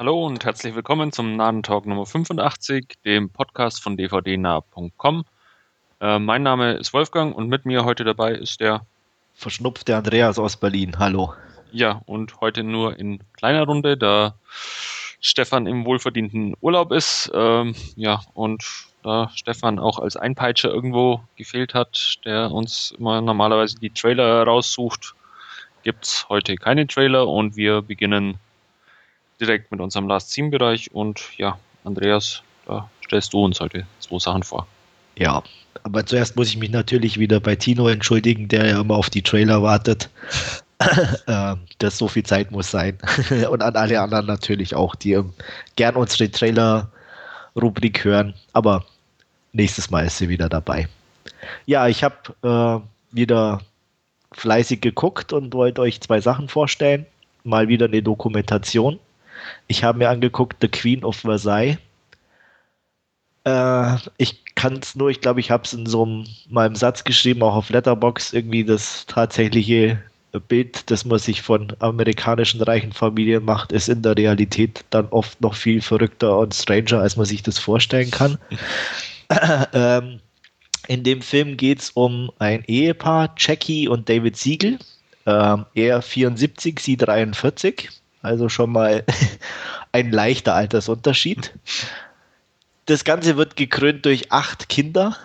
Hallo und herzlich willkommen zum Nahen-Talk Nummer 85, dem Podcast von dvdnah.com. Äh, mein Name ist Wolfgang und mit mir heute dabei ist der verschnupfte Andreas aus Berlin. Hallo. Ja, und heute nur in kleiner Runde, da Stefan im wohlverdienten Urlaub ist. Ähm, ja, und da Stefan auch als Einpeitscher irgendwo gefehlt hat, der uns immer normalerweise die Trailer raussucht, gibt es heute keine Trailer und wir beginnen direkt mit unserem Last Scene Bereich und ja, Andreas, da stellst du uns heute zwei Sachen vor. Ja, aber zuerst muss ich mich natürlich wieder bei Tino entschuldigen, der ja immer auf die Trailer wartet. äh, das so viel Zeit muss sein. Und an alle anderen natürlich auch, die ähm, gern unsere Trailer-Rubrik hören. Aber nächstes Mal ist sie wieder dabei. Ja, ich habe äh, wieder fleißig geguckt und wollte euch zwei Sachen vorstellen. Mal wieder eine Dokumentation. Ich habe mir angeguckt The Queen of Versailles. Äh, ich kann es nur, ich glaube, ich habe es in so einem, mal Satz geschrieben, auch auf Letterbox, irgendwie das tatsächliche Bild, das man sich von amerikanischen reichen Familien macht, ist in der Realität dann oft noch viel verrückter und stranger, als man sich das vorstellen kann. ähm, in dem Film geht es um ein Ehepaar, Jackie und David Siegel. Ähm, er 74, sie 43. Also schon mal ein leichter Altersunterschied. Das Ganze wird gekrönt durch acht Kinder.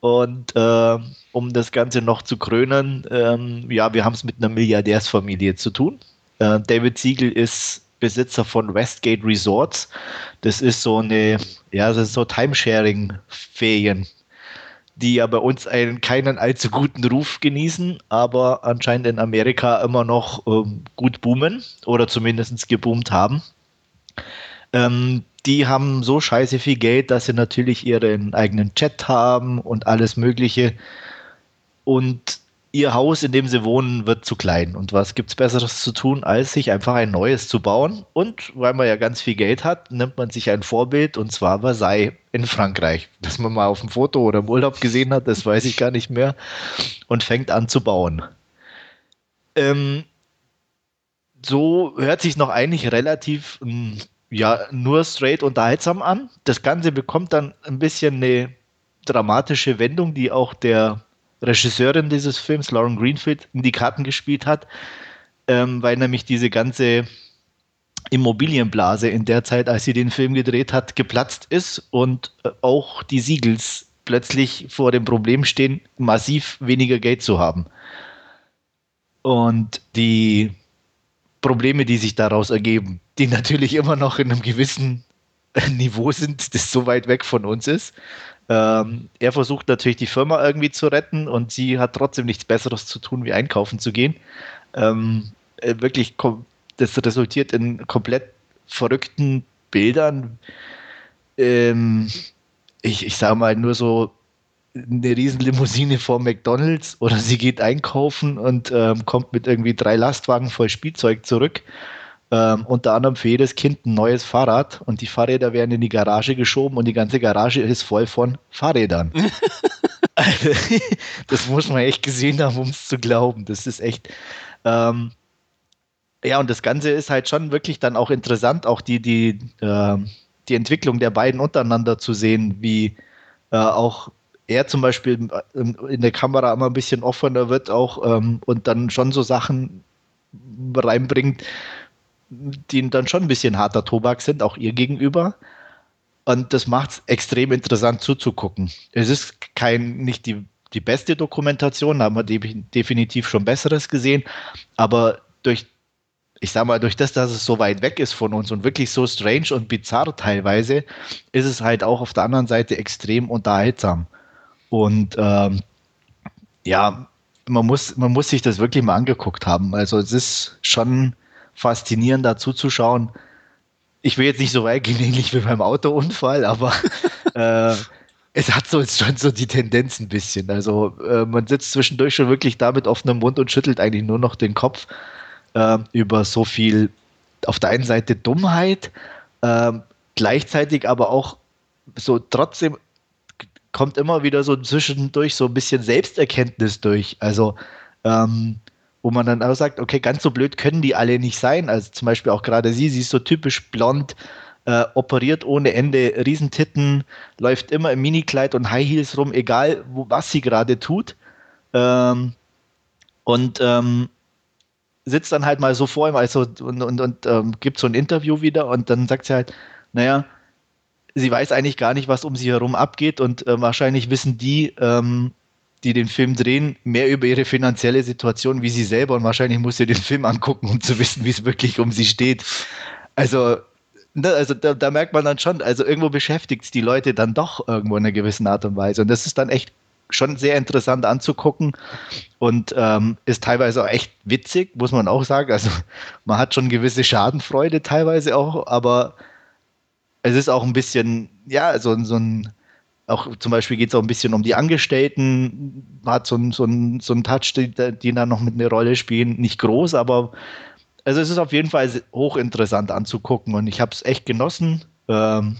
Und äh, um das Ganze noch zu krönen, ähm, ja, wir haben es mit einer Milliardärsfamilie zu tun. Äh, David Siegel ist Besitzer von Westgate Resorts. Das ist so eine, ja, das ist so Timesharing-Ferien, die ja bei uns einen keinen allzu guten Ruf genießen, aber anscheinend in Amerika immer noch ähm, gut boomen oder zumindest geboomt haben. Ähm, die haben so scheiße viel Geld, dass sie natürlich ihren eigenen Chat haben und alles Mögliche. Und ihr Haus, in dem sie wohnen, wird zu klein. Und was gibt es Besseres zu tun, als sich einfach ein neues zu bauen? Und weil man ja ganz viel Geld hat, nimmt man sich ein Vorbild und zwar Versailles in Frankreich. Das man mal auf dem Foto oder im Urlaub gesehen hat, das weiß ich gar nicht mehr. Und fängt an zu bauen. Ähm, so hört sich noch eigentlich relativ hm, ja, nur straight unterhaltsam an. Das Ganze bekommt dann ein bisschen eine dramatische Wendung, die auch der Regisseurin dieses Films, Lauren Greenfield, in die Karten gespielt hat, ähm, weil nämlich diese ganze Immobilienblase in der Zeit, als sie den Film gedreht hat, geplatzt ist und äh, auch die Siegels plötzlich vor dem Problem stehen, massiv weniger Geld zu haben. Und die Probleme, die sich daraus ergeben, die natürlich immer noch in einem gewissen Niveau sind, das so weit weg von uns ist. Ähm, er versucht natürlich die Firma irgendwie zu retten und sie hat trotzdem nichts Besseres zu tun, wie einkaufen zu gehen. Ähm, äh, wirklich, das resultiert in komplett verrückten Bildern. Ähm, ich, ich sage mal nur so eine Riesenlimousine vor McDonalds oder sie geht einkaufen und ähm, kommt mit irgendwie drei Lastwagen voll Spielzeug zurück. Ähm, unter anderem für jedes Kind ein neues Fahrrad und die Fahrräder werden in die Garage geschoben und die ganze Garage ist voll von Fahrrädern. das muss man echt gesehen haben, um es zu glauben. Das ist echt. Ähm, ja, und das Ganze ist halt schon wirklich dann auch interessant, auch die, die, äh, die Entwicklung der beiden untereinander zu sehen, wie äh, auch er zum Beispiel in der Kamera immer ein bisschen offener wird auch ähm, und dann schon so Sachen reinbringt, die dann schon ein bisschen harter Tobak sind, auch ihr gegenüber. Und das macht es extrem interessant zuzugucken. Es ist kein, nicht die, die beste Dokumentation, da haben wir definitiv schon Besseres gesehen, aber durch, ich sag mal, durch das, dass es so weit weg ist von uns und wirklich so strange und bizarr teilweise, ist es halt auch auf der anderen Seite extrem unterhaltsam. Und ähm, ja, man muss, man muss sich das wirklich mal angeguckt haben. Also es ist schon faszinierend dazu zu schauen. Ich will jetzt nicht so weit gehen, ähnlich wie beim Autounfall, aber äh, es hat so schon so die Tendenz ein bisschen. Also äh, man sitzt zwischendurch schon wirklich da mit offenem Mund und schüttelt eigentlich nur noch den Kopf äh, über so viel auf der einen Seite Dummheit, äh, gleichzeitig aber auch so trotzdem kommt immer wieder so zwischendurch so ein bisschen Selbsterkenntnis durch. Also ähm, wo man dann auch sagt, okay, ganz so blöd können die alle nicht sein. Also zum Beispiel auch gerade sie, sie ist so typisch blond, äh, operiert ohne Ende, Riesentitten, läuft immer im Minikleid und High Heels rum, egal wo, was sie gerade tut. Ähm, und ähm, sitzt dann halt mal so vor ihm also, und, und, und ähm, gibt so ein Interview wieder und dann sagt sie halt, naja, sie weiß eigentlich gar nicht, was um sie herum abgeht und äh, wahrscheinlich wissen die, ähm, die den Film drehen, mehr über ihre finanzielle Situation wie sie selber und wahrscheinlich muss sie den Film angucken, um zu wissen, wie es wirklich um sie steht. Also, ne, also da, da merkt man dann schon, also irgendwo beschäftigt es die Leute dann doch irgendwo in einer gewissen Art und Weise. Und das ist dann echt schon sehr interessant anzugucken und ähm, ist teilweise auch echt witzig, muss man auch sagen. Also man hat schon gewisse Schadenfreude teilweise auch, aber es ist auch ein bisschen, ja, so, so ein auch zum Beispiel geht es auch ein bisschen um die Angestellten, hat so ein, so ein, so ein Touch, die, die da noch mit einer Rolle spielen. Nicht groß, aber also es ist auf jeden Fall hochinteressant anzugucken und ich habe es echt genossen ähm,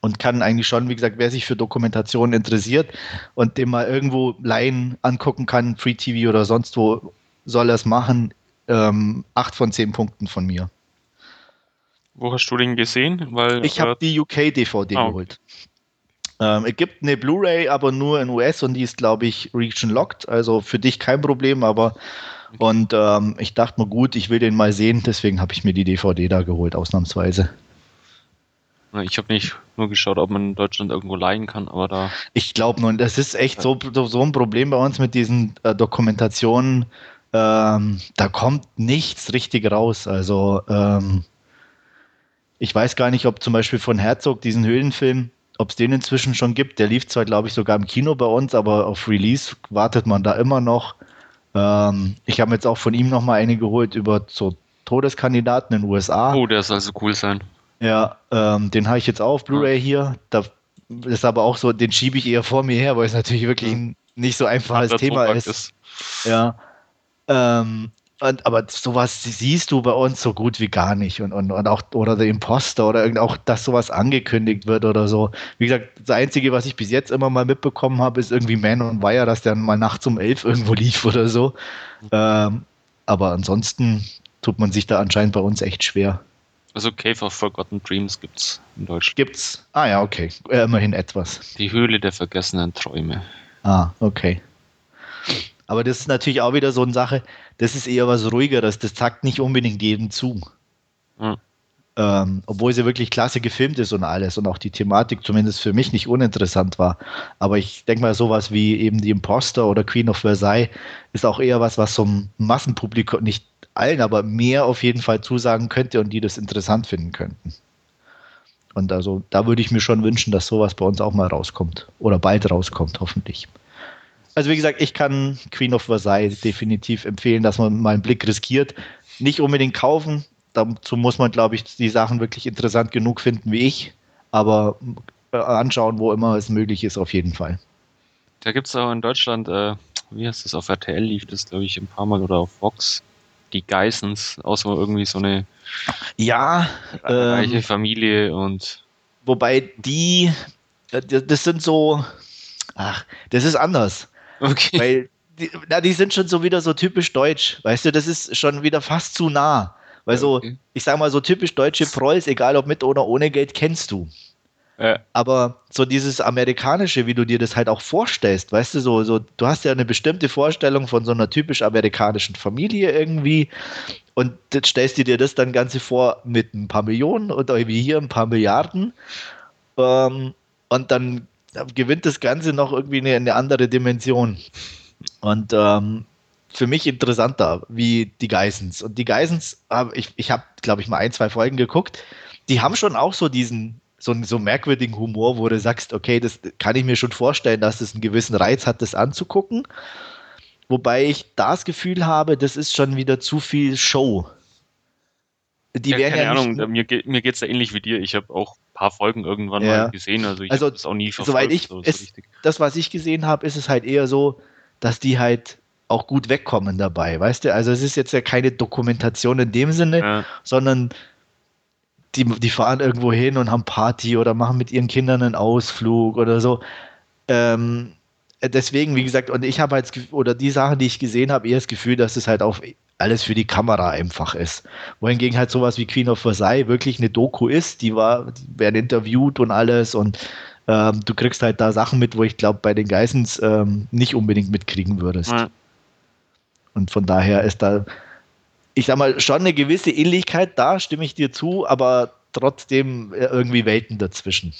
und kann eigentlich schon, wie gesagt, wer sich für Dokumentationen interessiert und dem mal irgendwo Laien angucken kann, Free TV oder sonst wo, soll er es machen. Ähm, acht von zehn Punkten von mir. Wo hast du den gesehen? Weil, ich habe äh, die UK-DVD ah, geholt. Ähm, es gibt eine Blu-ray, aber nur in US und die ist, glaube ich, region locked. Also für dich kein Problem, aber und ähm, ich dachte mir, gut, ich will den mal sehen, deswegen habe ich mir die DVD da geholt, ausnahmsweise. Ich habe nicht nur geschaut, ob man in Deutschland irgendwo leihen kann, aber da. Ich glaube nur, das ist echt so, so ein Problem bei uns mit diesen äh, Dokumentationen. Ähm, da kommt nichts richtig raus. Also, ähm, ich weiß gar nicht, ob zum Beispiel von Herzog diesen Höhlenfilm, ob es den inzwischen schon gibt. Der lief zwar, glaube ich, sogar im Kino bei uns, aber auf Release wartet man da immer noch. Ähm, ich habe jetzt auch von ihm nochmal eine geholt über so Todeskandidaten in den USA. Oh, der soll so cool sein. Ja, ähm, den habe ich jetzt auch auf Blu-ray hier. Da ist aber auch so, den schiebe ich eher vor mir her, weil es natürlich wirklich ein nicht so einfaches Thema ist. ist. Ja. Ähm, und, aber sowas siehst du bei uns so gut wie gar nicht. Und, und, und auch, oder der Imposter oder irgend, auch, dass sowas angekündigt wird oder so. Wie gesagt, das Einzige, was ich bis jetzt immer mal mitbekommen habe, ist irgendwie Man on Wire, dass der mal nachts um elf irgendwo lief oder so. Ähm, aber ansonsten tut man sich da anscheinend bei uns echt schwer. Also Cave of Forgotten Dreams gibt's in Deutschland. Gibt's? Ah ja, okay. Äh, immerhin etwas. Die Höhle der vergessenen Träume. Ah, okay. Aber das ist natürlich auch wieder so eine Sache, das ist eher was ruhigeres, das zackt nicht unbedingt jedem zu. Mhm. Ähm, obwohl sie wirklich klasse gefilmt ist und alles und auch die Thematik zumindest für mich nicht uninteressant war. Aber ich denke mal, sowas wie eben die Imposter oder Queen of Versailles ist auch eher was, was so ein Massenpublikum, nicht allen, aber mehr auf jeden Fall zusagen könnte und die das interessant finden könnten. Und also da würde ich mir schon wünschen, dass sowas bei uns auch mal rauskommt oder bald rauskommt, hoffentlich. Also wie gesagt, ich kann Queen of Versailles definitiv empfehlen, dass man mal einen Blick riskiert. Nicht unbedingt kaufen, dazu muss man, glaube ich, die Sachen wirklich interessant genug finden wie ich, aber äh, anschauen, wo immer es möglich ist, auf jeden Fall. Da gibt es auch in Deutschland, äh, wie heißt das, auf RTL lief das, glaube ich, ein paar Mal oder auf Fox, die Geissens, außer irgendwie so eine ja, reiche ähm, Familie und wobei die, äh, das sind so, ach, das ist anders. Okay. Weil die, na, die sind schon so wieder so typisch deutsch. Weißt du, das ist schon wieder fast zu nah. Weil so, okay. ich sag mal, so typisch deutsche Prolls, egal ob mit oder ohne Geld, kennst du. Ja. Aber so dieses amerikanische, wie du dir das halt auch vorstellst, weißt du, so, so, du hast ja eine bestimmte Vorstellung von so einer typisch amerikanischen Familie irgendwie und jetzt stellst du dir das dann Ganze vor mit ein paar Millionen oder wie hier ein paar Milliarden ähm, und dann gewinnt das Ganze noch irgendwie eine, eine andere Dimension. Und ähm, für mich interessanter wie die Geissens. Und die Geissens, ich, ich habe, glaube ich, mal ein, zwei Folgen geguckt, die haben schon auch so diesen, so, so merkwürdigen Humor, wo du sagst, okay, das kann ich mir schon vorstellen, dass das einen gewissen Reiz hat, das anzugucken. Wobei ich das Gefühl habe, das ist schon wieder zu viel Show. Die ja, keine ja Ahnung, mir, mir geht es ja ähnlich wie dir. Ich habe auch paar Folgen irgendwann ja. mal gesehen, also ich also, habe es auch nie verfolgt. Soweit ich, so, es, das, was ich gesehen habe, ist es halt eher so, dass die halt auch gut wegkommen dabei, weißt du? Also es ist jetzt ja keine Dokumentation in dem Sinne, ja. sondern die, die fahren irgendwo hin und haben Party oder machen mit ihren Kindern einen Ausflug oder so. Ähm, deswegen, wie gesagt, und ich habe halt, oder die Sachen, die ich gesehen habe, eher das Gefühl, dass es halt auch alles für die Kamera einfach ist. Wohingegen halt sowas wie Queen of Versailles wirklich eine Doku ist, die war, die werden interviewt und alles und ähm, du kriegst halt da Sachen mit, wo ich glaube, bei den Geissens ähm, nicht unbedingt mitkriegen würdest. Ja. Und von daher ist da, ich sag mal, schon eine gewisse Ähnlichkeit da, stimme ich dir zu, aber trotzdem äh, irgendwie Welten dazwischen.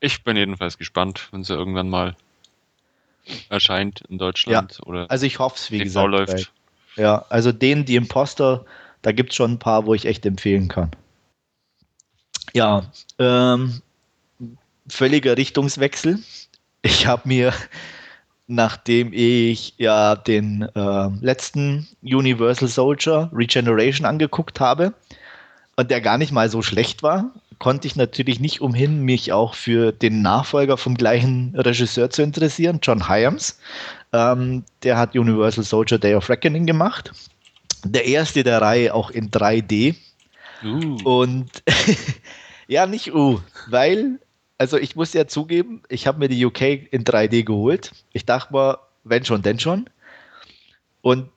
Ich bin jedenfalls gespannt, wenn sie irgendwann mal erscheint in Deutschland ja, oder also ich hoffe es, wie TV gesagt. Läuft. Ja, also den, die Imposter, da gibt es schon ein paar, wo ich echt empfehlen kann. Ja, ähm, völliger Richtungswechsel. Ich habe mir, nachdem ich ja den äh, letzten Universal Soldier Regeneration angeguckt habe und der gar nicht mal so schlecht war, konnte ich natürlich nicht umhin, mich auch für den Nachfolger vom gleichen Regisseur zu interessieren, John Hyams. Ähm, der hat Universal Soldier Day of Reckoning gemacht. Der erste der Reihe auch in 3D. Uh. Und ja, nicht U, weil also ich muss ja zugeben, ich habe mir die UK in 3D geholt. Ich dachte mal, wenn schon, denn schon. Und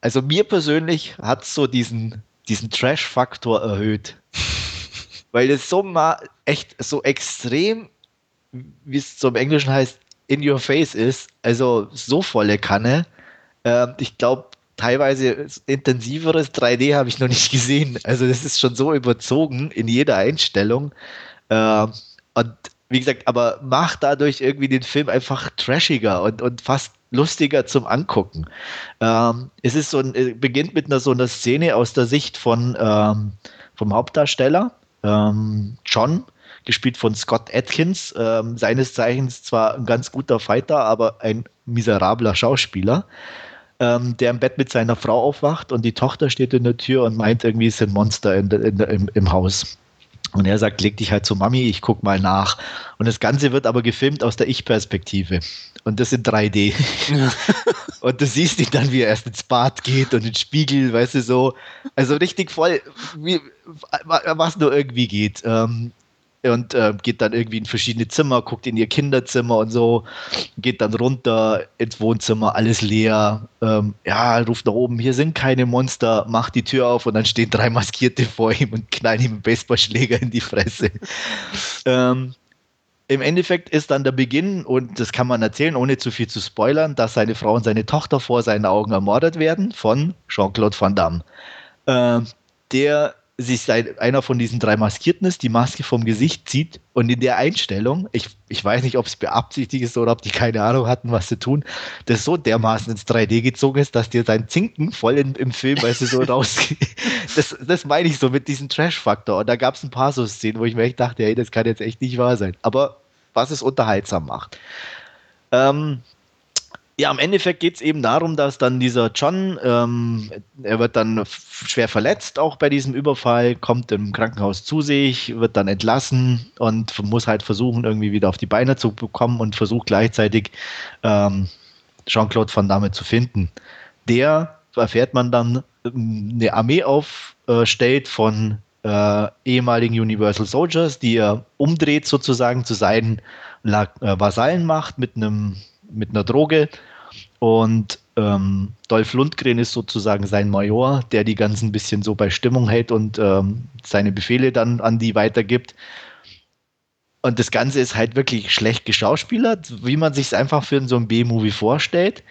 also mir persönlich hat es so diesen, diesen Trash-Faktor erhöht. Weil es so mal echt so extrem, wie es zum Englischen heißt, in your face ist. Also so volle Kanne. Äh, ich glaube, teilweise intensiveres 3D habe ich noch nicht gesehen. Also das ist schon so überzogen in jeder Einstellung. Äh, und wie gesagt, aber macht dadurch irgendwie den Film einfach trashiger und, und fast lustiger zum Angucken. Ähm, es ist so ein, äh, beginnt mit einer so einer Szene aus der Sicht von ähm, vom Hauptdarsteller ähm, John, gespielt von Scott Atkins, ähm, seines Zeichens zwar ein ganz guter Fighter, aber ein miserabler Schauspieler, ähm, der im Bett mit seiner Frau aufwacht und die Tochter steht in der Tür und meint irgendwie, es sind Monster in, in, im, im Haus. Und er sagt, leg dich halt zu Mami, ich guck mal nach. Und das Ganze wird aber gefilmt aus der Ich-Perspektive. Und das in 3D. und du siehst ihn dann, wie er erst ins Bad geht und ins Spiegel, weißt du, so. Also richtig voll, wie, was nur irgendwie geht. Ähm, und äh, geht dann irgendwie in verschiedene Zimmer, guckt in ihr Kinderzimmer und so, geht dann runter ins Wohnzimmer, alles leer. Ähm, ja, ruft nach oben, hier sind keine Monster, macht die Tür auf und dann stehen drei Maskierte vor ihm und knallen ihm einen Baseballschläger in die Fresse. ähm, im Endeffekt ist dann der Beginn, und das kann man erzählen, ohne zu viel zu spoilern, dass seine Frau und seine Tochter vor seinen Augen ermordet werden von Jean-Claude Van Damme. Äh, der sich einer von diesen drei Maskierten ist, die Maske vom Gesicht zieht und in der Einstellung, ich, ich weiß nicht, ob es beabsichtigt ist oder ob die keine Ahnung hatten, was zu tun, das so dermaßen ins 3D gezogen ist, dass dir sein Zinken voll in, im Film, weißt du, so raus. das, das meine ich so mit diesem Trash-Faktor. Und da gab es ein paar so Szenen, wo ich mir echt dachte, hey, das kann jetzt echt nicht wahr sein. Aber was es unterhaltsam macht. Ähm, ja, im Endeffekt geht es eben darum, dass dann dieser John, ähm, er wird dann schwer verletzt auch bei diesem Überfall, kommt im Krankenhaus zu sich, wird dann entlassen und muss halt versuchen, irgendwie wieder auf die Beine zu bekommen und versucht gleichzeitig ähm, Jean-Claude Van Damme zu finden. Der erfährt man dann eine Armee aufstellt von äh, ehemaligen Universal Soldiers, die er umdreht sozusagen zu seinen äh, Vasallen macht mit einem mit einer Droge. Und ähm, Dolph Lundgren ist sozusagen sein Major, der die ganzen bisschen so bei Stimmung hält und ähm, seine Befehle dann an die weitergibt. Und das Ganze ist halt wirklich schlecht geschauspielert, wie man sich es einfach für so ein B-Movie vorstellt.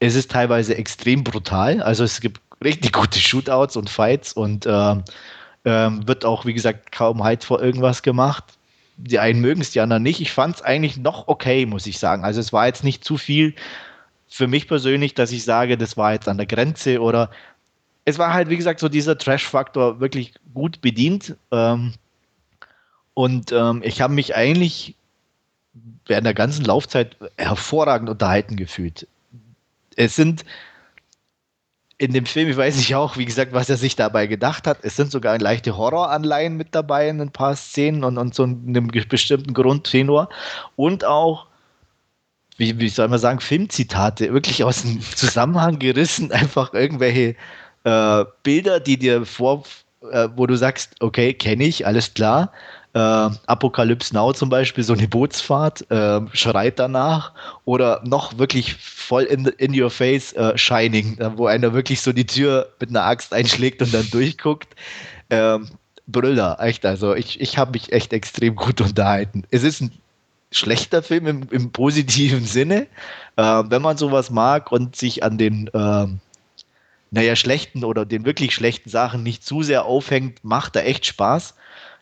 Es ist teilweise extrem brutal. Also es gibt richtig gute Shootouts und Fights und äh, äh, wird auch, wie gesagt, kaum halt vor irgendwas gemacht die einen mögen es, die anderen nicht. Ich fand es eigentlich noch okay, muss ich sagen. Also es war jetzt nicht zu viel für mich persönlich, dass ich sage, das war jetzt an der Grenze oder es war halt, wie gesagt, so dieser Trash-Faktor wirklich gut bedient. Ähm, und ähm, ich habe mich eigentlich während der ganzen Laufzeit hervorragend unterhalten gefühlt. Es sind in dem Film, ich weiß nicht auch, wie gesagt, was er sich dabei gedacht hat. Es sind sogar leichte Horroranleihen mit dabei in ein paar Szenen und, und so einem bestimmten Grundtenor. Und auch, wie, wie soll man sagen, Filmzitate, wirklich aus dem Zusammenhang gerissen, einfach irgendwelche äh, Bilder, die dir vor, äh, wo du sagst, okay, kenne ich, alles klar. äh, Apocalypse Now zum Beispiel, so eine Bootsfahrt, äh, schreit danach. Oder noch wirklich voll in, in your face äh, Shining, wo einer wirklich so die Tür mit einer Axt einschlägt und dann durchguckt. Ähm, Brüller, echt. Also ich, ich habe mich echt extrem gut unterhalten. Es ist ein schlechter Film im, im positiven Sinne, äh, wenn man sowas mag und sich an den äh, naja, schlechten oder den wirklich schlechten Sachen nicht zu sehr aufhängt, macht er echt Spaß.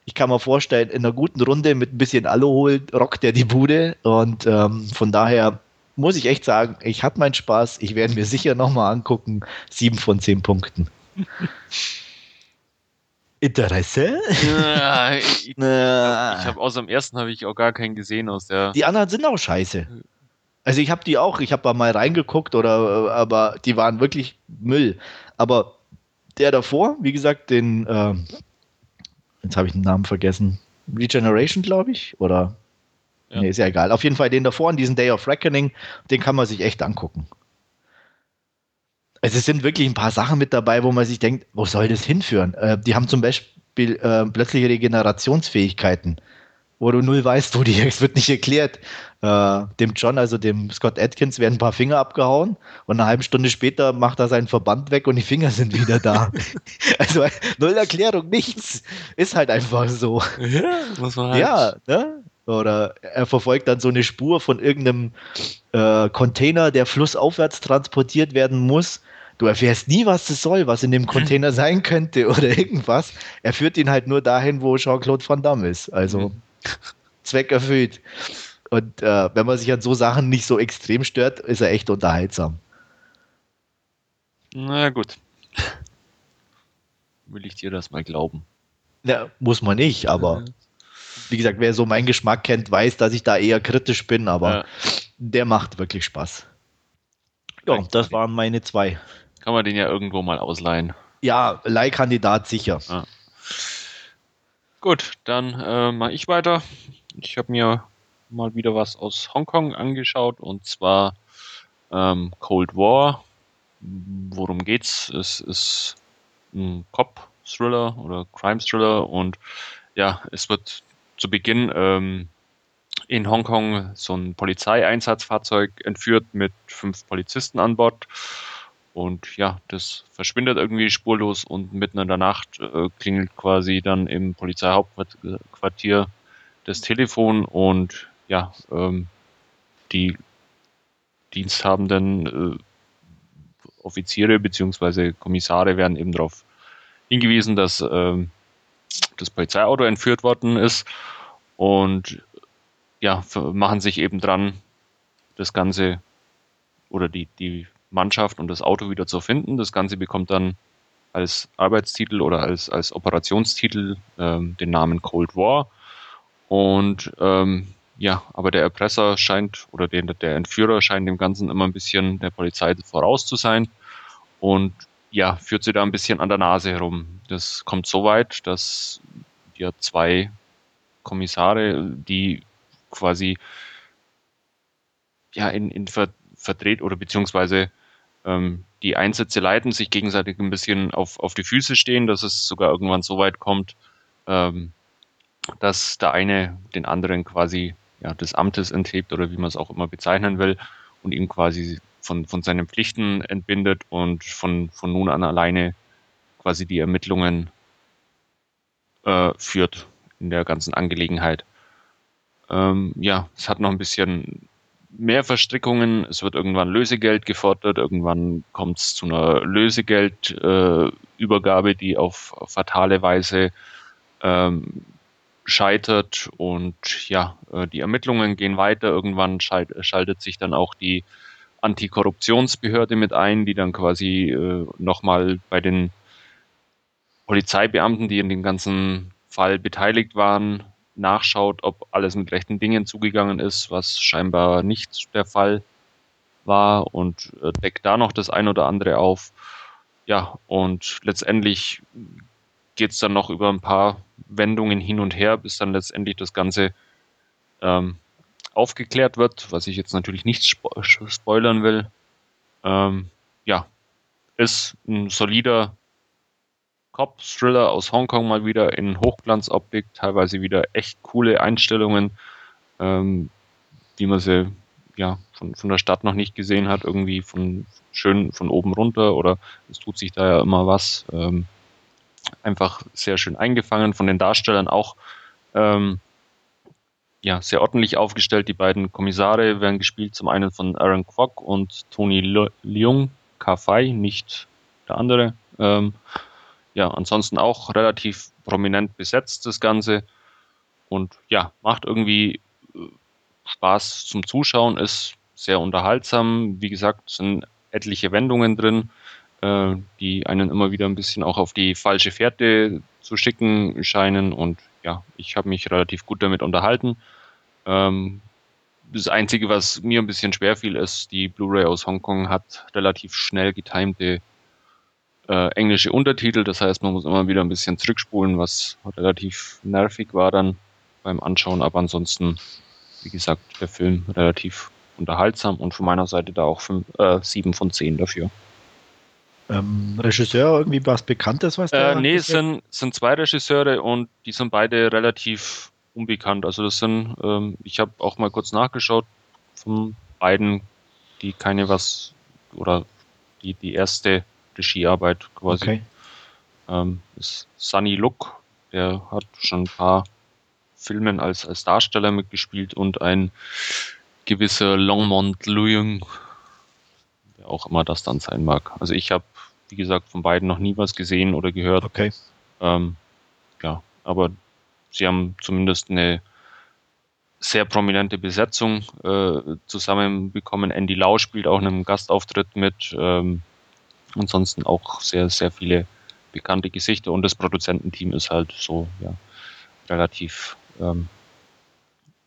Ich kann mir vorstellen, in einer guten Runde mit ein bisschen Alkohol rockt er die Bude und ähm, von daher muss ich echt sagen, ich hatte meinen Spaß. Ich werde mir sicher nochmal angucken. Sieben von zehn Punkten. Interesse? Ja, ich, ich habe außer dem ersten habe ich auch gar keinen gesehen aus der. Die anderen sind auch scheiße. Also ich habe die auch, ich habe da mal reingeguckt oder aber die waren wirklich Müll. Aber der davor, wie gesagt, den äh, jetzt habe ich den Namen vergessen. Regeneration, glaube ich, oder ja. nee, ist ja egal. Auf jeden Fall den davor, diesen Day of Reckoning, den kann man sich echt angucken. Also es sind wirklich ein paar Sachen mit dabei, wo man sich denkt, wo soll das hinführen? Äh, die haben zum Beispiel äh, plötzliche Regenerationsfähigkeiten wo du null weißt, wo die, es wird nicht erklärt. Äh, dem John, also dem Scott Atkins, werden ein paar Finger abgehauen und eine halbe Stunde später macht er seinen Verband weg und die Finger sind wieder da. also null Erklärung, nichts. Ist halt einfach so. Ja, muss man halt. Ja, ne? Oder er verfolgt dann so eine Spur von irgendeinem äh, Container, der flussaufwärts transportiert werden muss. Du erfährst nie, was das soll, was in dem Container sein könnte oder irgendwas. Er führt ihn halt nur dahin, wo Jean-Claude Van Damme ist. Also. Mhm. Zweck erfüllt. Und äh, wenn man sich an so Sachen nicht so extrem stört, ist er echt unterhaltsam. Na gut. Will ich dir das mal glauben? Ja, muss man nicht, aber wie gesagt, wer so meinen Geschmack kennt, weiß, dass ich da eher kritisch bin, aber ja. der macht wirklich Spaß. Ja, das waren meine zwei. Kann man den ja irgendwo mal ausleihen. Ja, Leihkandidat sicher. Ja. Gut, dann äh, mache ich weiter. Ich habe mir mal wieder was aus Hongkong angeschaut und zwar ähm, Cold War. Worum geht's? Es ist ein Cop-Thriller oder Crime-Thriller und ja, es wird zu Beginn ähm, in Hongkong so ein Polizeieinsatzfahrzeug entführt mit fünf Polizisten an Bord und ja, das verschwindet irgendwie spurlos und mitten in der Nacht äh, klingelt quasi dann im Polizeihauptquartier das Telefon und ja, ähm, die diensthabenden äh, Offiziere bzw. Kommissare werden eben darauf hingewiesen, dass ähm, das Polizeiauto entführt worden ist und ja, machen sich eben dran, das Ganze oder die, die Mannschaft und das Auto wieder zu finden. Das Ganze bekommt dann als Arbeitstitel oder als, als Operationstitel ähm, den Namen Cold War. Und ähm, ja, aber der Erpresser scheint oder der, der Entführer scheint dem Ganzen immer ein bisschen der Polizei voraus zu sein und ja, führt sie da ein bisschen an der Nase herum. Das kommt so weit, dass ja zwei Kommissare, die quasi ja in, in Ver verdreht oder beziehungsweise ähm, die Einsätze leiten, sich gegenseitig ein bisschen auf, auf die Füße stehen, dass es sogar irgendwann so weit kommt, ähm, dass der eine den anderen quasi ja, des Amtes enthebt oder wie man es auch immer bezeichnen will und ihm quasi von, von seinen Pflichten entbindet und von, von nun an alleine quasi die Ermittlungen äh, führt in der ganzen Angelegenheit. Ähm, ja, es hat noch ein bisschen mehr Verstrickungen. Es wird irgendwann Lösegeld gefordert. Irgendwann kommt es zu einer Lösegeldübergabe, äh, die auf, fatale Weise ähm, scheitert. Und ja, äh, die Ermittlungen gehen weiter. Irgendwann schalt, schaltet sich dann auch die Antikorruptionsbehörde mit ein, die dann quasi äh, nochmal bei den Polizeibeamten, die in dem ganzen Fall beteiligt waren, nachschaut, ob alles mit rechten Dingen zugegangen ist, was scheinbar nicht der Fall war und äh, deckt da noch das ein oder andere auf. Ja, und letztendlich geht es dann noch über ein paar Wendungen hin und her, bis dann letztendlich das Ganze ähm, aufgeklärt wird, was ich jetzt natürlich nicht spo spoilern will. Ähm, ja, ist ein solider Cop-Thriller aus Hongkong mal wieder in Hochglanzoptik, teilweise wieder echt coole Einstellungen, ähm, wie man sie ja von, von der Stadt noch nicht gesehen hat, irgendwie von schön von oben runter oder es tut sich da ja immer was. Ähm, einfach sehr schön eingefangen von den Darstellern auch. Ähm, ja, sehr ordentlich aufgestellt. Die beiden Kommissare werden gespielt, zum einen von Aaron Kwok und Tony Leung Kafai, nicht der andere. Ähm, ja, ansonsten auch relativ prominent besetzt das Ganze und ja, macht irgendwie äh, Spaß zum Zuschauen, ist sehr unterhaltsam. Wie gesagt, sind etliche Wendungen drin, äh, die einen immer wieder ein bisschen auch auf die falsche Fährte zu schicken scheinen und ja, ich habe mich relativ gut damit unterhalten. Ähm, das Einzige, was mir ein bisschen schwer fiel, ist, die Blu-ray aus Hongkong hat relativ schnell getimte äh, englische Untertitel. Das heißt, man muss immer wieder ein bisschen zurückspulen, was relativ nervig war dann beim Anschauen. Aber ansonsten, wie gesagt, der Film relativ unterhaltsam und von meiner Seite da auch fünf, äh, 7 von 10 dafür. Ähm, Regisseur, irgendwie was Bekanntes, was der? Äh, nee, es sind, sind zwei Regisseure und die sind beide relativ unbekannt. Also das sind, ähm, ich habe auch mal kurz nachgeschaut, von beiden, die keine was oder die, die erste Regiearbeit quasi. Okay. Ähm, ist Sunny Look, der hat schon ein paar Filmen als, als Darsteller mitgespielt und ein gewisser Longmont Luyung, der auch immer das dann sein mag. Also ich habe, wie gesagt, von beiden noch nie was gesehen oder gehört. Okay. Ähm, ja, aber sie haben zumindest eine sehr prominente Besetzung äh, zusammenbekommen. Andy Lau spielt auch einen Gastauftritt mit. Ähm, ansonsten auch sehr, sehr viele bekannte Gesichter und das Produzententeam ist halt so ja, relativ ähm,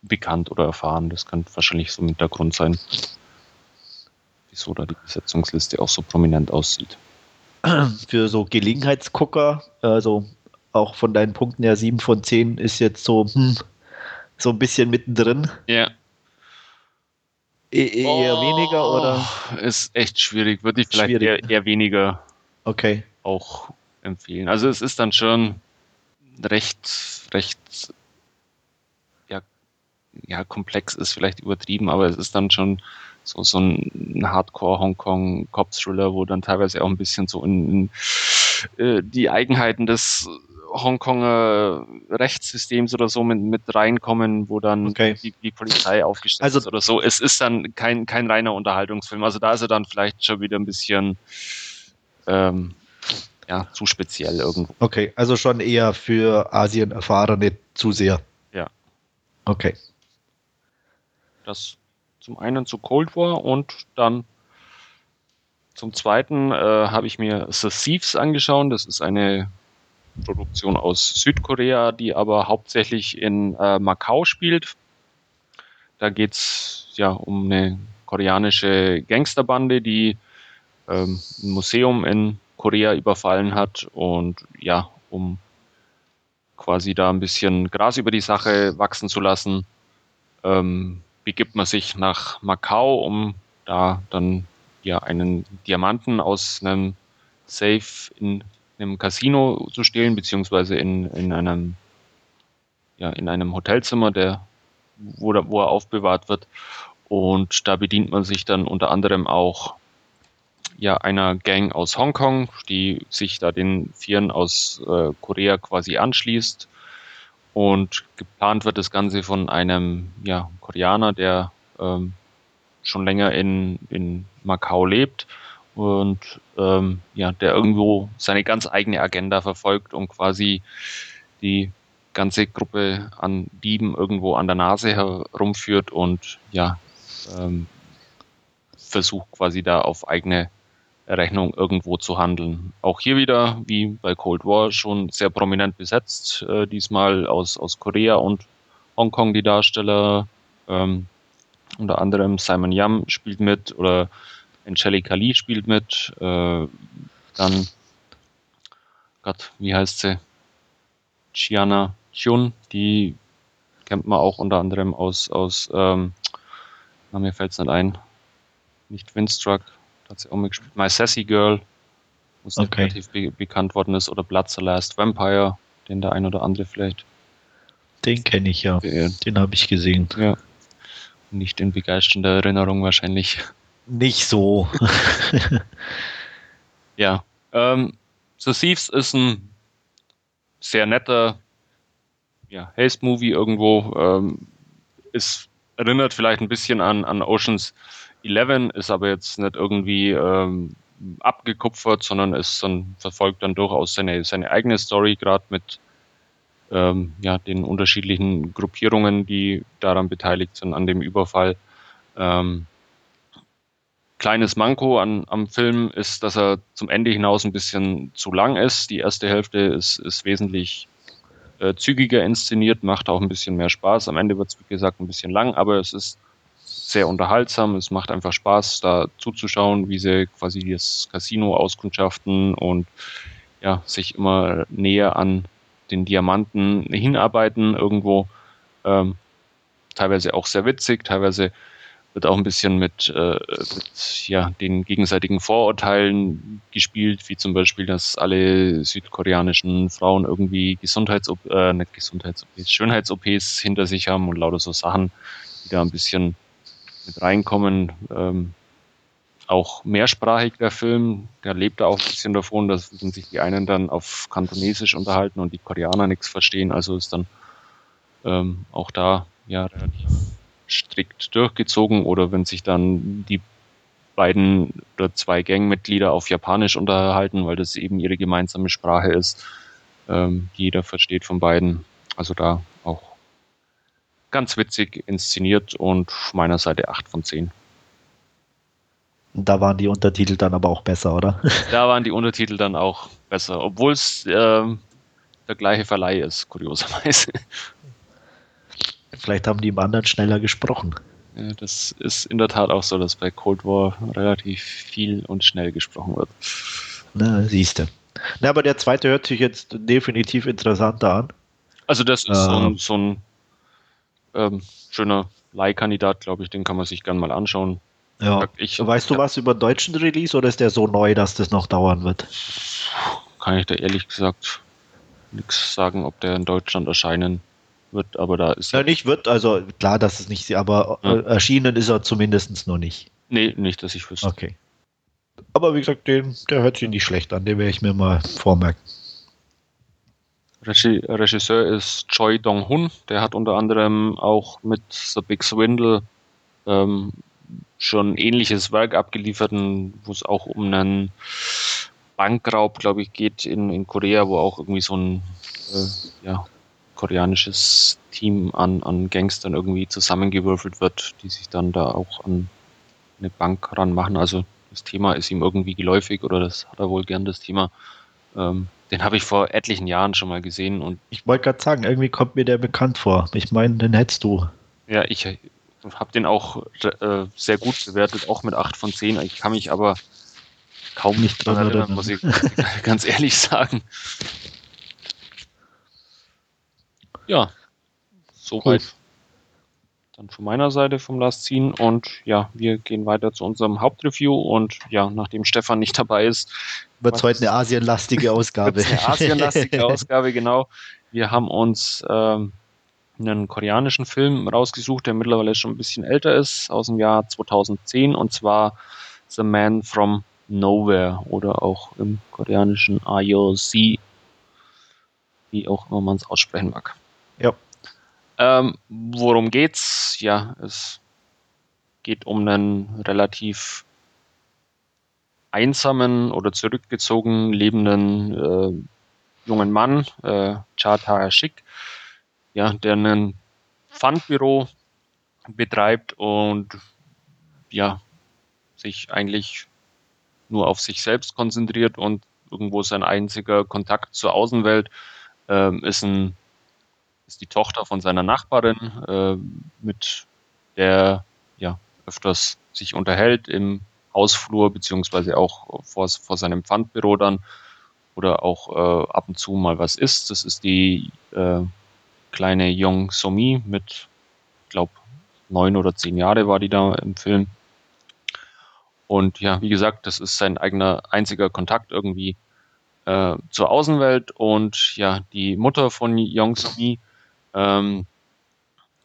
bekannt oder erfahren. Das könnte wahrscheinlich so mit der Grund sein, wieso da die Besetzungsliste auch so prominent aussieht. Für so Gelegenheitsgucker, also auch von deinen Punkten her 7 von 10 ist jetzt so, hm, so ein bisschen mittendrin. Ja. E eher oh, weniger oder? Ist echt schwierig. Würde ich vielleicht eher, eher, weniger okay. auch empfehlen. Also es ist dann schon recht, recht ja, ja, komplex ist vielleicht übertrieben, aber es ist dann schon so, so ein Hardcore-Hongkong-Cop-Thriller, wo dann teilweise auch ein bisschen so in, in äh, die Eigenheiten des Hongkonger Rechtssystems oder so mit, mit reinkommen, wo dann okay. die, die, Polizei aufgestellt also, ist oder so. Es ist dann kein, kein reiner Unterhaltungsfilm. Also da ist er dann vielleicht schon wieder ein bisschen ähm, ja, zu speziell irgendwo. Okay, also schon eher für Asien erfahrene zu sehr. Ja. Okay. Das zum einen zu Cold War und dann zum zweiten äh, habe ich mir The Thieves angeschaut. Das ist eine Produktion aus Südkorea, die aber hauptsächlich in äh, Macau spielt. Da geht es ja um eine koreanische Gangsterbande, die ähm, ein Museum in Korea überfallen hat und ja, um quasi da ein bisschen Gras über die Sache wachsen zu lassen, ähm, begibt man sich nach Macau, um da dann ja einen Diamanten aus einem Safe in einem Casino zu stehlen, beziehungsweise in, in einem ja, in einem Hotelzimmer, der, wo, wo er aufbewahrt wird. Und da bedient man sich dann unter anderem auch ja, einer Gang aus Hongkong, die sich da den Vieren aus äh, Korea quasi anschließt. Und geplant wird das Ganze von einem ja, Koreaner, der ähm, schon länger in, in Macau lebt und ähm, ja, der irgendwo seine ganz eigene Agenda verfolgt und quasi die ganze Gruppe an Dieben irgendwo an der Nase herumführt und ja, ähm, versucht quasi da auf eigene Rechnung irgendwo zu handeln. Auch hier wieder, wie bei Cold War, schon sehr prominent besetzt, äh, diesmal aus, aus Korea und Hongkong die Darsteller. Ähm, unter anderem Simon Yam spielt mit oder Angelica Lee spielt mit. Äh, dann, Gott, wie heißt sie? Chiana Hyun, die kennt man auch unter anderem aus, aus ähm, na, mir fällt es nicht ein, nicht Windstruck, da hat sie auch mitgespielt. My Sassy Girl wo es Okay. relativ be bekannt worden ist, oder Blood the Last Vampire, den der ein oder andere vielleicht Den kenne ich ja. Den habe ich gesehen. Ja. Nicht in begeisternder Erinnerung wahrscheinlich. Nicht so. Ja. Ähm, The Thieves ist ein sehr netter ja, Haste-Movie irgendwo. Ähm, ist, erinnert vielleicht ein bisschen an, an Oceans 11, ist aber jetzt nicht irgendwie ähm, abgekupfert, sondern ist dann, verfolgt dann durchaus seine, seine eigene Story, gerade mit ähm, ja, den unterschiedlichen Gruppierungen, die daran beteiligt sind, an dem Überfall. Ähm, kleines Manko an, am Film ist, dass er zum Ende hinaus ein bisschen zu lang ist. Die erste Hälfte ist, ist wesentlich äh, zügiger inszeniert, macht auch ein bisschen mehr Spaß. Am Ende wird es, wie gesagt, ein bisschen lang, aber es ist sehr unterhaltsam. Es macht einfach Spaß, da zuzuschauen, wie sie quasi das Casino auskundschaften und ja, sich immer näher an den Diamanten hinarbeiten irgendwo. Ähm, teilweise auch sehr witzig, teilweise wird auch ein bisschen mit, äh, mit ja, den gegenseitigen Vorurteilen gespielt, wie zum Beispiel, dass alle südkoreanischen Frauen irgendwie Gesundheits äh, nicht Gesundheits-OPs, Schönheits-OPs hinter sich haben und lauter so Sachen, die da ein bisschen mit reinkommen. Ähm, auch mehrsprachig der Film, der lebt da auch ein bisschen davon, dass sich die einen dann auf Kantonesisch unterhalten und die Koreaner nichts verstehen. Also ist dann ähm, auch da ja relativ strikt durchgezogen oder wenn sich dann die beiden oder zwei Gangmitglieder auf Japanisch unterhalten, weil das eben ihre gemeinsame Sprache ist. Ähm, jeder versteht von beiden. Also da auch ganz witzig inszeniert und meiner Seite 8 von 10. Da waren die Untertitel dann aber auch besser, oder? Da waren die Untertitel dann auch besser, obwohl es ähm, der gleiche Verleih ist, kurioserweise. Vielleicht haben die im anderen schneller gesprochen. Ja, das ist in der Tat auch so, dass bei Cold War relativ viel und schnell gesprochen wird. Na, siehst du. Na, aber der zweite hört sich jetzt definitiv interessanter an. Also das ist so Ähm. ein, so ein ähm, schöner Leihkandidat, glaube ich, den kann man sich gern mal anschauen. Ja. Ich, Weißt du was über deutschen Release oder ist der so neu, dass das noch dauern wird? Kann ich da ehrlich gesagt nichts sagen, ob der in Deutschland erscheinen wird, aber da ist Ja, nicht wird, also klar, dass es nicht, aber Ja. äh, erschienen ist er zumindest noch nicht. Nee, nicht, dass ich wüsste. Okay. Aber wie gesagt, den, der hört sich nicht schlecht an, den werde ich mir mal vormerken. Regi Regisseur ist Choi Dong-hun, der hat unter anderem auch mit The Big Swindle ähm, schon ähnliches Werk abgeliefert, wo es auch um einen Bankraub, glaube ich, geht in, in Korea, wo auch irgendwie so ein äh, ja, koreanisches Team an, an Gangstern irgendwie zusammengewürfelt wird, die sich dann da auch an eine Bank ranmachen. Also das Thema ist ihm irgendwie geläufig oder das hat er wohl gern, das Thema. Ähm, den habe ich vor etlichen Jahren schon mal gesehen und Ich wollte gerade sagen, irgendwie kommt mir der bekannt vor. Ich meine, den hättest du. ja, ich habe den auch äh, sehr gut bewertet, auch mit 8 von 10. Ich kann mich aber kaum nicht dran erinnern, muss ich, muss ich ganz ehrlich sagen. Ja, soweit dann von meiner Seite vom Last Scene und ja, wir gehen weiter zu unserem Hauptreview und ja, nachdem Stefan nicht dabei ist, Wird es heute eine asienlastige Ausgabe. eine asienlastige Ausgabe, genau. Wir haben uns ähm, einen koreanischen Film rausgesucht, der mittlerweile schon ein bisschen älter ist, aus dem Jahr 2010 und zwar The Man from Nowhere oder auch im koreanischen IOC, wie auch immer man es aussprechen mag. Ähm, worum geht's? Ja, es geht um einen relativ einsamen oder zurückgezogen lebenden äh, jungen Mann, äh, Cha Ta-shik, ja, der ein Pfandbüro betreibt und ja, sich eigentlich nur auf sich selbst konzentriert und irgendwo sein einziger Kontakt zur Außenwelt ähm, ist, ein, ist die Tochter von seiner Nachbarin, äh, mit der ja öfters sich unterhält im Hausflur beziehungsweise auch vor, vor seinem Pfandbüro dann oder auch äh, ab und zu mal was isst. Das ist die äh, kleine Young Somi mit, ich glaube, neun oder zehn Jahre war die da im Film. Und ja, wie gesagt, das ist sein eigener einziger Kontakt irgendwie äh, zur Außenwelt. Und ja, die Mutter von Yong Sumi, ähm,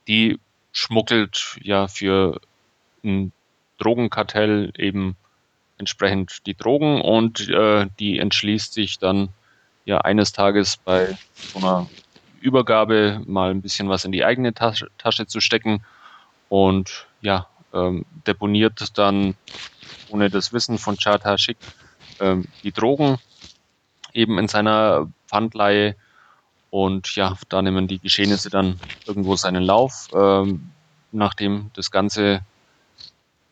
die schmuggelt ja für ein Drogenkartell eben entsprechend die Drogen und äh, die entschließt sich dann ja eines Tages bei so einer Übergabe mal ein bisschen was in die eigene Tasche, Tasche zu stecken und ja, ähm, deponiert dann ohne das Wissen von Chata Schick ähm, die Drogen eben in seiner Pfandleihe und ja, da nehmen die Geschehnisse dann irgendwo seinen Lauf, ähm, nachdem das Ganze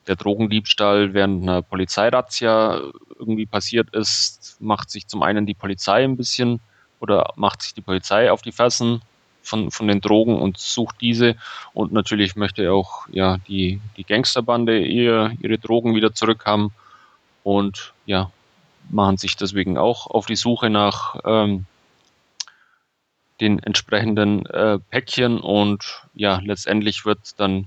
der Drogendiebstahl während einer Polizeirazzia irgendwie passiert ist, macht sich zum einen die Polizei ein bisschen oder macht sich die Polizei auf die Fersen von, von den Drogen und sucht diese. Und natürlich möchte auch ja, die, die Gangsterbande ihr, ihre Drogen wieder zurückhaben und ja, machen sich deswegen auch auf die Suche nach ähm, den entsprechenden äh, Päckchen und ja, letztendlich wird dann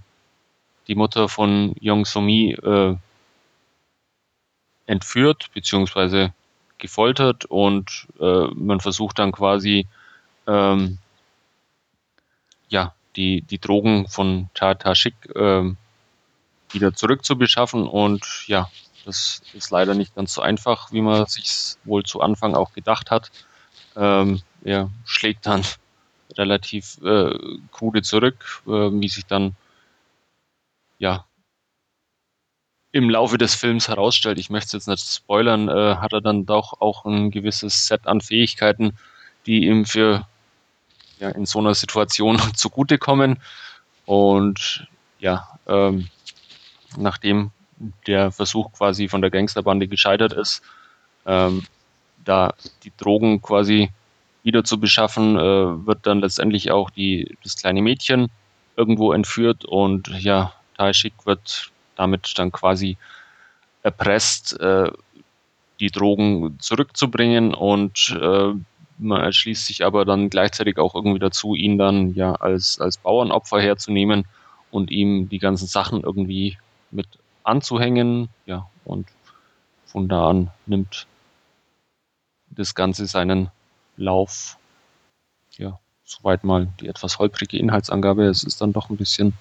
die Mutter von Yong Somi äh, entführt bzw. gefoltert und äh, man versucht dann quasi ähm, ja die die Drogen von Tata Schick äh, wieder zurückzubeschaffen und ja das ist leider nicht ganz so einfach, wie man sich wohl zu Anfang auch gedacht hat. Ähm, er schlägt dann relativ äh, krude zurück, äh, wie sich dann ja, im Laufe des Films herausstellt, ich möchte es jetzt nicht spoilern, äh, hat er dann doch auch ein gewisses Set an Fähigkeiten, die ihm für ja, in so einer Situation zugutekommen. Und ja, ähm, nachdem der Versuch quasi von der Gangsterbande gescheitert ist, ähm, da die Drogen quasi wieder zu beschaffen, äh, wird dann letztendlich auch die, das kleine Mädchen irgendwo entführt und ja, Taishik wird damit dann quasi erpresst, äh, die Drogen zurückzubringen und äh, man entschließt sich aber dann gleichzeitig auch irgendwie dazu, ihn dann ja als, als Bauernopfer herzunehmen und ihm die ganzen Sachen irgendwie mit anzuhängen. Ja, und von da an nimmt das Ganze seinen Lauf. Ja, soweit mal die etwas holprige Inhaltsangabe. Es ist dann doch ein bisschen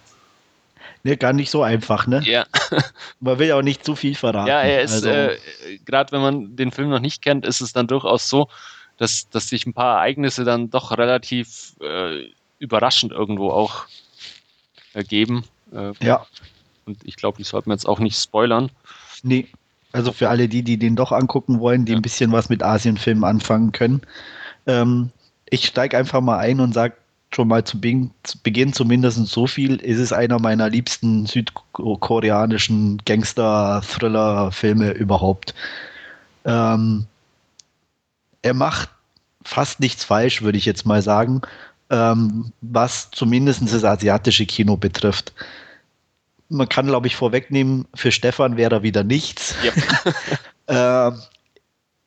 Ne, gar nicht so einfach, ne? Ja. Man will ja auch nicht zu viel verraten. Ja, er ist, also, äh, gerade wenn man den Film noch nicht kennt, ist es dann durchaus so, dass, dass sich ein paar Ereignisse dann doch relativ äh, überraschend irgendwo auch ergeben. Äh, ja. Und ich glaube, die sollten wir jetzt auch nicht spoilern. Nee, also für alle die, die den doch angucken wollen, die ja. ein bisschen was mit Asienfilmen anfangen können. Ähm, ich steige einfach mal ein und sage, schon mal zu, Beginn zumindest so viel, ist es einer meiner liebsten südkoreanischen Gangster-Thriller-Filme überhaupt. Ähm, er macht fast nichts falsch, würde ich jetzt mal sagen, ähm, was zumindest das asiatische Kino betrifft. Man kann, glaube ich, vorwegnehmen, für Stefan wäre er wieder nichts. Ja. äh,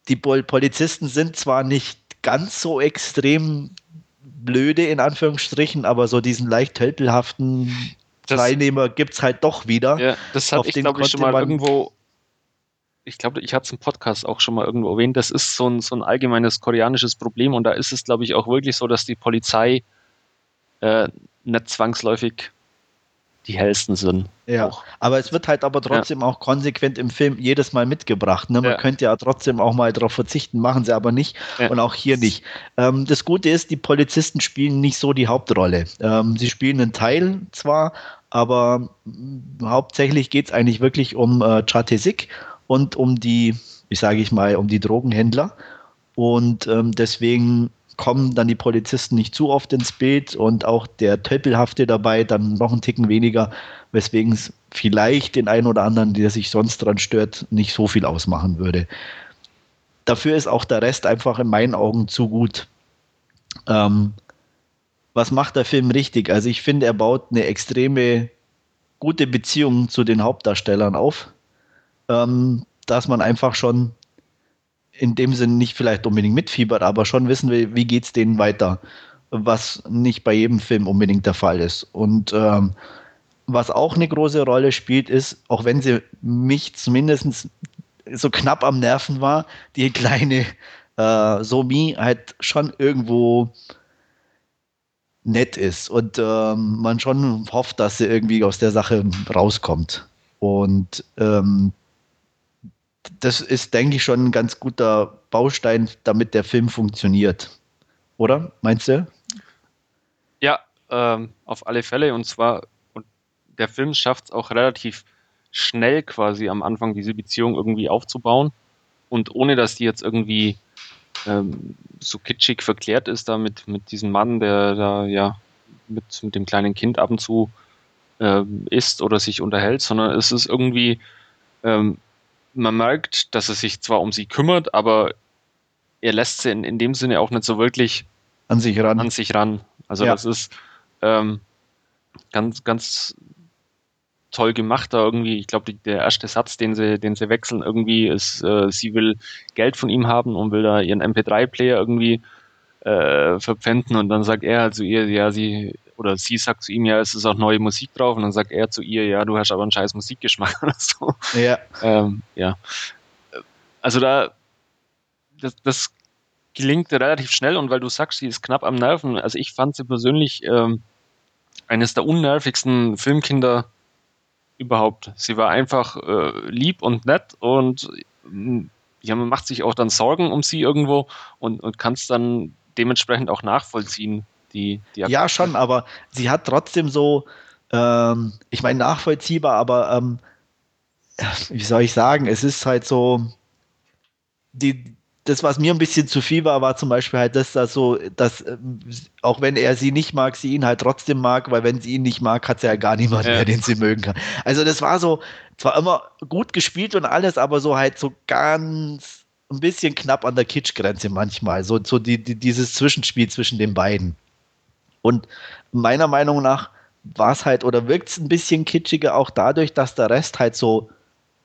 die Polizisten sind zwar nicht ganz so extrem blöde in Anführungsstrichen, aber so diesen leicht tölpelhaften Teilnehmer gibt es halt doch wieder. Ja, das habe ich, glaube ich, schon mal irgendwo, ich glaube, ich hatte es im Podcast auch schon mal irgendwo erwähnt, das ist so ein, so ein allgemeines koreanisches Problem und da ist es, glaube ich, auch wirklich so, dass die Polizei äh, nicht zwangsläufig die hellsten sind. Ja, auch. aber es wird halt aber trotzdem ja. auch konsequent im Film jedes Mal mitgebracht. Ne? Man ja. könnte ja trotzdem auch mal darauf verzichten, machen sie aber nicht ja. und auch hier nicht. Ähm, das Gute ist, die Polizisten spielen nicht so die Hauptrolle. Ähm, sie spielen einen Teil zwar, aber hauptsächlich geht es eigentlich wirklich um äh, Chatesik und um die, ich sage ich mal, um die Drogenhändler. Und ähm, deswegen kommen dann die Polizisten nicht zu oft ins Bild und auch der Tölpelhafte dabei dann noch einen Ticken weniger, weswegen es vielleicht den einen oder anderen, der sich sonst dran stört, nicht so viel ausmachen würde. Dafür ist auch der Rest einfach in meinen Augen zu gut. Ähm, was macht der Film richtig? Also ich finde, er baut eine extreme gute Beziehung zu den Hauptdarstellern auf, ähm, dass man einfach schon in dem Sinn nicht vielleicht unbedingt mitfiebert, aber schon wissen will, wie geht es denen weiter, was nicht bei jedem Film unbedingt der Fall ist. Und ähm, was auch eine große Rolle spielt, ist, auch wenn sie mich zumindest so knapp am Nerven war, die kleine äh, Somi halt schon irgendwo nett ist und ähm, man schon hofft, dass sie irgendwie aus der Sache rauskommt. Und ähm, das ist, denke ich, schon ein ganz guter Baustein, damit der Film funktioniert. Oder? Meinst du? Ja, ähm, auf alle Fälle. Und zwar, und der Film schafft es auch relativ schnell quasi am Anfang diese Beziehung irgendwie aufzubauen. Und ohne dass die jetzt irgendwie ähm, so kitschig verklärt ist, da mit, mit diesem Mann, der da ja mit, mit dem kleinen Kind ab und zu ähm, isst oder sich unterhält, sondern es ist irgendwie, ähm, man merkt, dass er sich zwar um sie kümmert, aber er lässt sie in, in dem Sinne auch nicht so wirklich an sich ran. An sich ran. Also ja. das ist ähm, ganz, ganz toll gemacht da irgendwie. Ich glaube, der erste Satz, den sie, den sie wechseln, irgendwie ist, äh, sie will Geld von ihm haben und will da ihren MP3-Player irgendwie äh, verpfänden und dann sagt er halt zu ihr, ja, sie oder sie sagt zu ihm, ja, es ist auch neue Musik drauf und dann sagt er zu ihr, ja, du hast aber einen scheiß Musikgeschmack oder so. Ja. Ähm, ja. Also da, das, das gelingt relativ schnell und weil du sagst, sie ist knapp am Nerven, also ich fand sie persönlich ähm, eines der unnervigsten Filmkinder überhaupt. Sie war einfach äh, lieb und nett und ja, man macht sich auch dann Sorgen um sie irgendwo und, und kann es dann dementsprechend auch nachvollziehen. Die, die ja, schon, aber sie hat trotzdem so, ähm, ich meine, nachvollziehbar, aber ähm, wie soll ich sagen, es ist halt so, die, das, was mir ein bisschen zu viel war, war zum Beispiel halt das, dass so, dass ähm, auch wenn er sie nicht mag, sie ihn halt trotzdem mag, weil wenn sie ihn nicht mag, hat sie ja gar niemanden ja. mehr, den sie mögen kann. Also das war so, zwar immer gut gespielt und alles, aber so halt so ganz ein bisschen knapp an der Kitschgrenze manchmal. So, so die, die, dieses Zwischenspiel zwischen den beiden. Und meiner Meinung nach war es halt oder wirkt es ein bisschen kitschiger auch dadurch, dass der Rest halt so,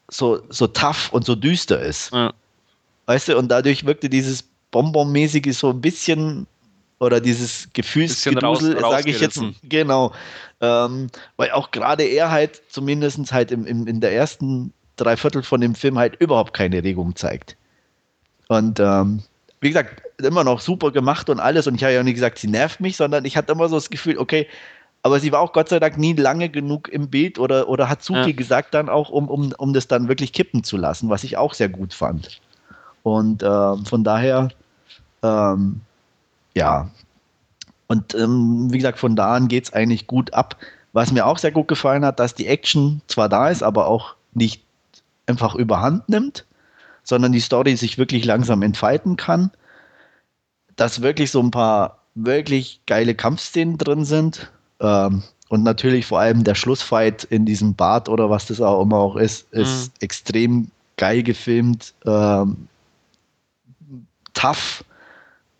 so, so tough und so düster ist. Ja. Weißt du, und dadurch wirkte dieses Bonbon-mäßige so ein bisschen oder dieses Gefühlsgedusel, sage ich jetzt, genau. Ähm, weil auch gerade er halt zumindest halt im, im, in der ersten Dreiviertel von dem Film halt überhaupt keine Regung zeigt. Und ähm, wie gesagt, immer noch super gemacht und alles. Und ich habe ja nicht gesagt, sie nervt mich, sondern ich hatte immer so das Gefühl, okay, aber sie war auch Gott sei Dank nie lange genug im Bild oder, oder hat zu ja. viel gesagt dann auch, um, um, um das dann wirklich kippen zu lassen, was ich auch sehr gut fand. Und äh, von daher, ähm, ja. Und ähm, wie gesagt, von da an geht es eigentlich gut ab. Was mir auch sehr gut gefallen hat, dass die Action zwar da ist, aber auch nicht einfach überhand nimmt, sondern die Story sich wirklich langsam entfalten kann. Dass wirklich so ein paar wirklich geile Kampfszenen drin sind. Ähm, und natürlich vor allem der Schlussfight in diesem Bad oder was das auch immer auch ist, ist mhm. extrem geil gefilmt. Ähm, tough,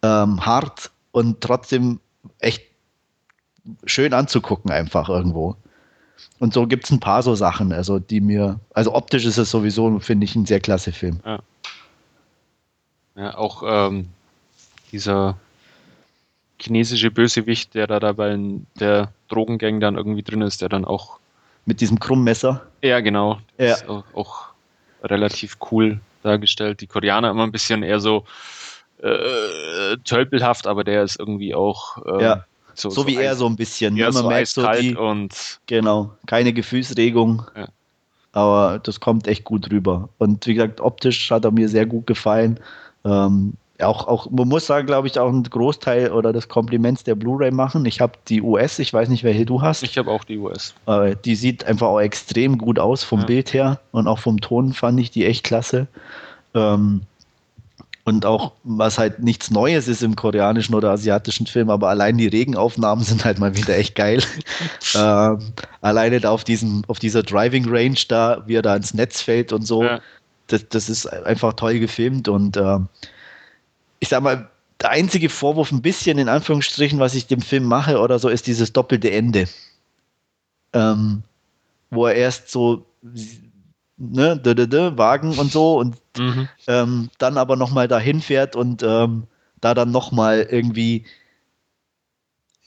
ähm, hart und trotzdem echt schön anzugucken, einfach irgendwo. Und so gibt es ein paar so Sachen, also die mir, also optisch ist es sowieso, finde ich, ein sehr klasse Film. Ja, ja auch ähm, dieser chinesische Bösewicht, der da dabei in der Drogengang dann irgendwie drin ist, der dann auch. Mit diesem Krummesser? Ja, genau. Ja. Ist auch, auch relativ cool dargestellt. Die Koreaner immer ein bisschen eher so äh, tölpelhaft, aber der ist irgendwie auch ähm, ja. So, so, so, wie er so ein bisschen. Ja, man so merkt so die, und genau, keine Gefühlsregung. Ja. Aber das kommt echt gut rüber. Und wie gesagt, optisch hat er mir sehr gut gefallen. Ähm, auch, auch, man muss sagen, glaube ich, auch einen Großteil oder des Kompliments der Blu-ray machen. Ich habe die US, ich weiß nicht, welche du hast. Ich habe auch die US. Äh, die sieht einfach auch extrem gut aus vom ja. Bild her und auch vom Ton fand ich die echt klasse. Ähm, und auch, was halt nichts Neues ist im koreanischen oder asiatischen Film, aber allein die Regenaufnahmen sind halt mal wieder echt geil. ähm, alleine da auf, diesem, auf dieser Driving Range da, wie er da ins Netz fällt und so, ja. das, das ist einfach toll gefilmt und äh, ich sag mal, der einzige Vorwurf ein bisschen in Anführungsstrichen, was ich dem Film mache oder so, ist dieses doppelte Ende. Ähm, wo er erst so ne, d -d -d, Wagen und so und mhm. ähm, dann aber nochmal dahin fährt und ähm, da dann nochmal irgendwie,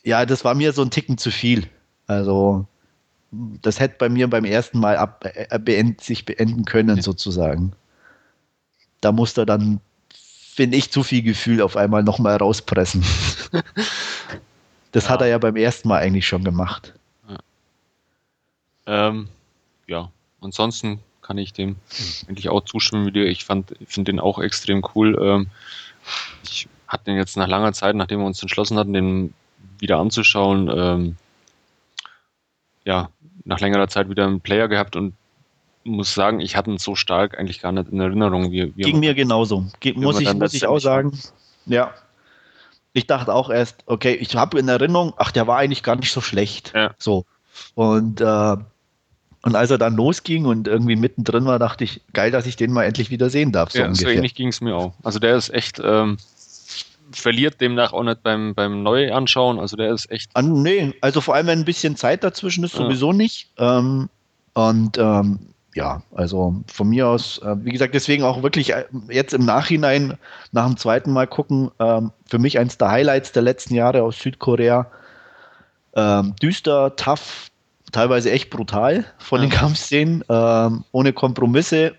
ja, das war mir so ein Ticken zu viel. Also, das hätte bei mir beim ersten Mal ab, äh, beend, sich beenden können, ja. sozusagen. Da musste er dann, finde ich, zu viel Gefühl auf einmal nochmal rauspressen. das ja. hat er ja beim ersten Mal eigentlich schon gemacht. Ja, ähm, ja. ansonsten kann ich dem eigentlich auch zustimmen wie dir. Ich finde den auch extrem cool. Ähm, ich hatte den jetzt nach langer Zeit, nachdem wir uns entschlossen hatten, den wieder anzuschauen, ähm, ja, nach längerer Zeit wieder einen Player gehabt und muss sagen, ich hatte ihn so stark eigentlich gar nicht in Erinnerung. Wie, wie Ging mir genauso. Ge muss ich, muss ich auch sagen. Ja. Ich dachte auch erst, okay, ich habe in Erinnerung, ach, der war eigentlich gar nicht so schlecht. Ja. So. Und, äh, und als er dann losging und irgendwie mittendrin war, dachte ich, geil, dass ich den mal endlich wieder sehen darf. So ja, ungefähr. so ähnlich ging es mir auch. Also der ist echt, ähm, verliert demnach auch nicht beim, beim Neuanschauen. Also der ist echt. An, nee, also vor allem, wenn ein bisschen Zeit dazwischen ist, ja. sowieso nicht. Ähm, und ähm, ja, also von mir aus, äh, wie gesagt, deswegen auch wirklich äh, jetzt im Nachhinein nach dem zweiten Mal gucken, ähm, für mich eins der Highlights der letzten Jahre aus Südkorea. Ähm, düster, tough, teilweise echt brutal von den Kampfszenen, ähm, ohne Kompromisse,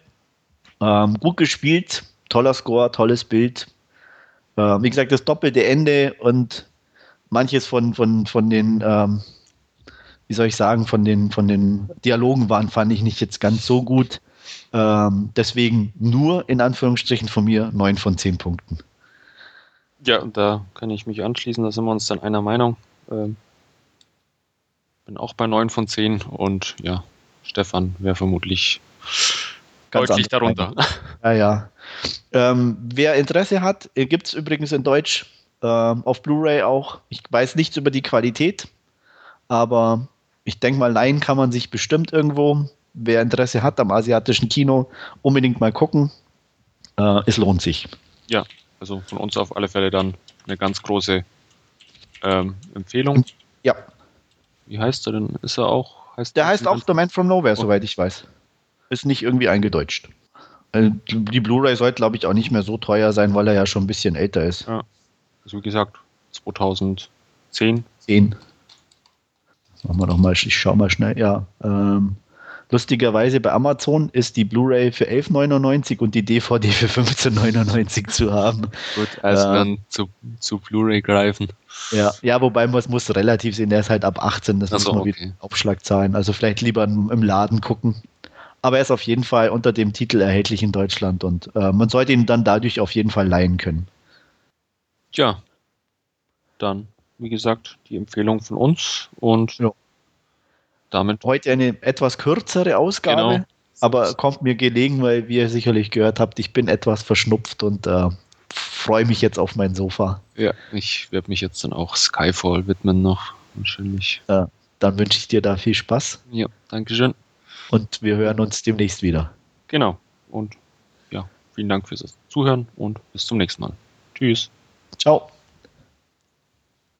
ähm, gut gespielt, toller Score, tolles Bild, äh, wie gesagt, das doppelte Ende und manches von, von, von den, ähm, wie soll ich sagen, von den, von den Dialogen waren, fand ich nicht jetzt ganz so gut. Ähm, deswegen nur in Anführungsstrichen von mir 9 von 10 Punkten. Ja, da kann ich mich anschließen, da sind wir uns dann einer Meinung. Ähm, bin auch bei 9 von 10 und ja, Stefan wäre vermutlich Ganz deutlich darunter. Ja, ja. Ähm, wer Interesse hat, äh, gibt es übrigens in Deutsch ähm, auf Blu-ray auch. Ich weiß nichts über die Qualität, aber ich denke mal, leihen kann man sich bestimmt irgendwo. Wer Interesse hat am asiatischen Kino, unbedingt mal gucken. Äh, es lohnt sich. Ja, also von uns auf alle Fälle dann eine ganz große ähm, Empfehlung. Ja. Wie heißt er denn? Ist er auch? Heißt Der heißt auch The Man from Nowhere, okay. soweit ich weiß. Ist nicht irgendwie eingedeutscht. Also die Blu-ray sollte, glaube ich, auch nicht mehr so teuer sein, weil er ja schon ein bisschen älter ist. Ja. Also wie gesagt, 2010. 10. Machen wir doch mal, ich schau mal schnell, ja. Ähm, lustigerweise bei Amazon ist die Blu-ray für 11,99 und die DVD für 15,99 zu haben. Gut, also äh, dann zu, zu Blu-ray greifen. Ja, ja, wobei man muss relativ sehen, der ist halt ab 18, das also, muss man okay. wieder Aufschlag zahlen. Also vielleicht lieber im Laden gucken aber er ist auf jeden Fall unter dem Titel erhältlich in Deutschland und äh, man sollte ihn dann dadurch auf jeden Fall leihen können. Ja, dann, wie gesagt, die Empfehlung von uns und ja. Damit. Heute eine etwas kürzere Ausgabe, genau. aber kommt mir gelegen, weil, wie ihr sicherlich gehört habt, ich bin etwas verschnupft und äh, freue mich jetzt auf mein Sofa. Ja, ich werde mich jetzt dann auch Skyfall widmen noch, wahrscheinlich. Ja, dann wünsche ich dir da viel Spaß. Ja, Dankeschön. Und wir hören uns demnächst wieder. Genau. Und ja, vielen Dank fürs Zuhören und bis zum nächsten Mal. Tschüss. Ciao.